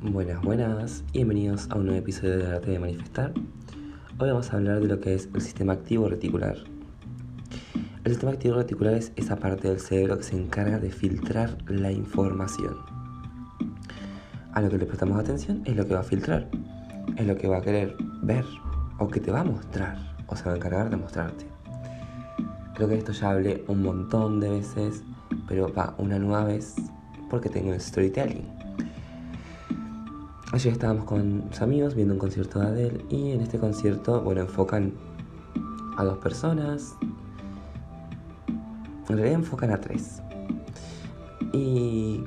Buenas, buenas y bienvenidos a un nuevo episodio de Arte de Manifestar. Hoy vamos a hablar de lo que es el sistema activo reticular. El sistema activo reticular es esa parte del cerebro que se encarga de filtrar la información. A lo que le prestamos atención es lo que va a filtrar, es lo que va a querer ver o que te va a mostrar o se va a encargar de mostrarte. Creo que esto ya hablé un montón de veces, pero va una nueva vez porque tengo un storytelling. Ayer estábamos con mis amigos viendo un concierto de Adele y en este concierto, bueno, enfocan a dos personas. En realidad enfocan a tres. Y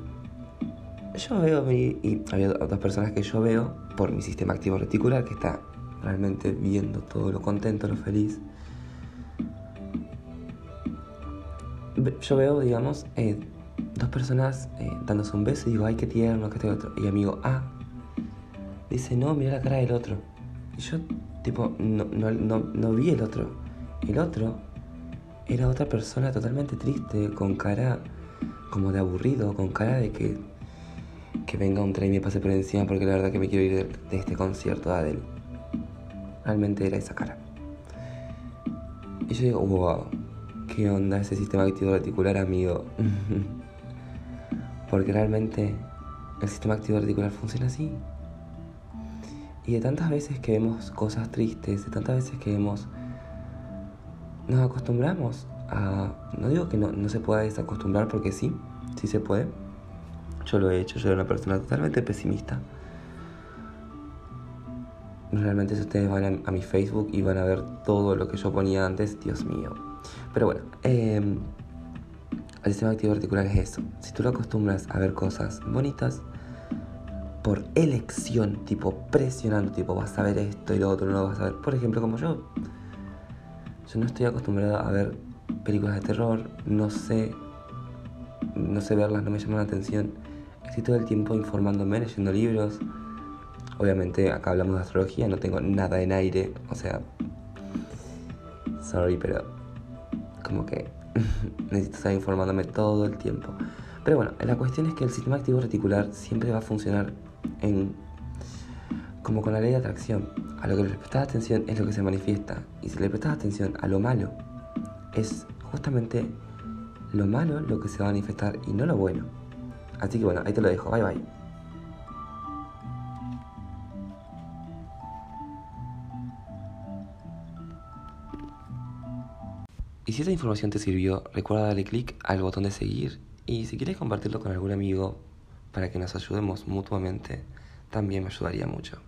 yo veo, y había dos personas que yo veo por mi sistema activo reticular que está realmente viendo todo lo contento, lo feliz. Yo veo, digamos, eh, dos personas eh, dándose un beso y digo, ay, qué tierno, que este otro. Y amigo A dice, no, mira la cara del otro. Y yo, tipo, no, no, no, no vi el otro. El otro era otra persona totalmente triste, con cara como de aburrido, con cara de que, que venga un tren y me pase por encima porque la verdad que me quiero ir de, este concierto de Adele. Realmente era esa cara. Y yo digo, wow, ¿qué onda ese sistema activo reticular, amigo? Porque realmente el sistema activo reticular funciona así. Y de tantas veces que vemos cosas tristes, de tantas veces que vemos... Nos acostumbramos a... No digo que no, no se pueda desacostumbrar porque sí, sí se puede. Yo lo he hecho, yo era una persona totalmente pesimista. Realmente si ustedes van a, mi Facebook y van a ver todo lo que yo ponía antes, Dios mío. Pero bueno, eh, el sistema activo articular es eso. Si tú lo acostumbras a ver cosas bonitas, por elección, tipo presionando, tipo vas a ver esto y lo otro, no lo vas a ver. Por ejemplo, como yo. Yo no estoy acostumbrado a ver películas de terror, no sé, no sé verlas, no me llaman la atención. Estoy todo el tiempo informándome, leyendo libros. Obviamente acá hablamos de astrología, no tengo nada en aire, o sea, sorry, pero como que necesito estar informándome todo el tiempo. Pero bueno, la cuestión es que el sistema activo reticular siempre va a funcionar en como con la ley de atracción. A lo que le prestas atención es lo que se manifiesta. Y si le prestas atención a lo malo, es justamente lo malo lo que se va a manifestar y no lo bueno. Así que bueno, ahí te lo dejo. Bye bye. Y si esta información te sirvió, recuerda darle clic al botón de seguir y si quieres compartirlo con algún amigo para que nos ayudemos mutuamente, también me ayudaría mucho.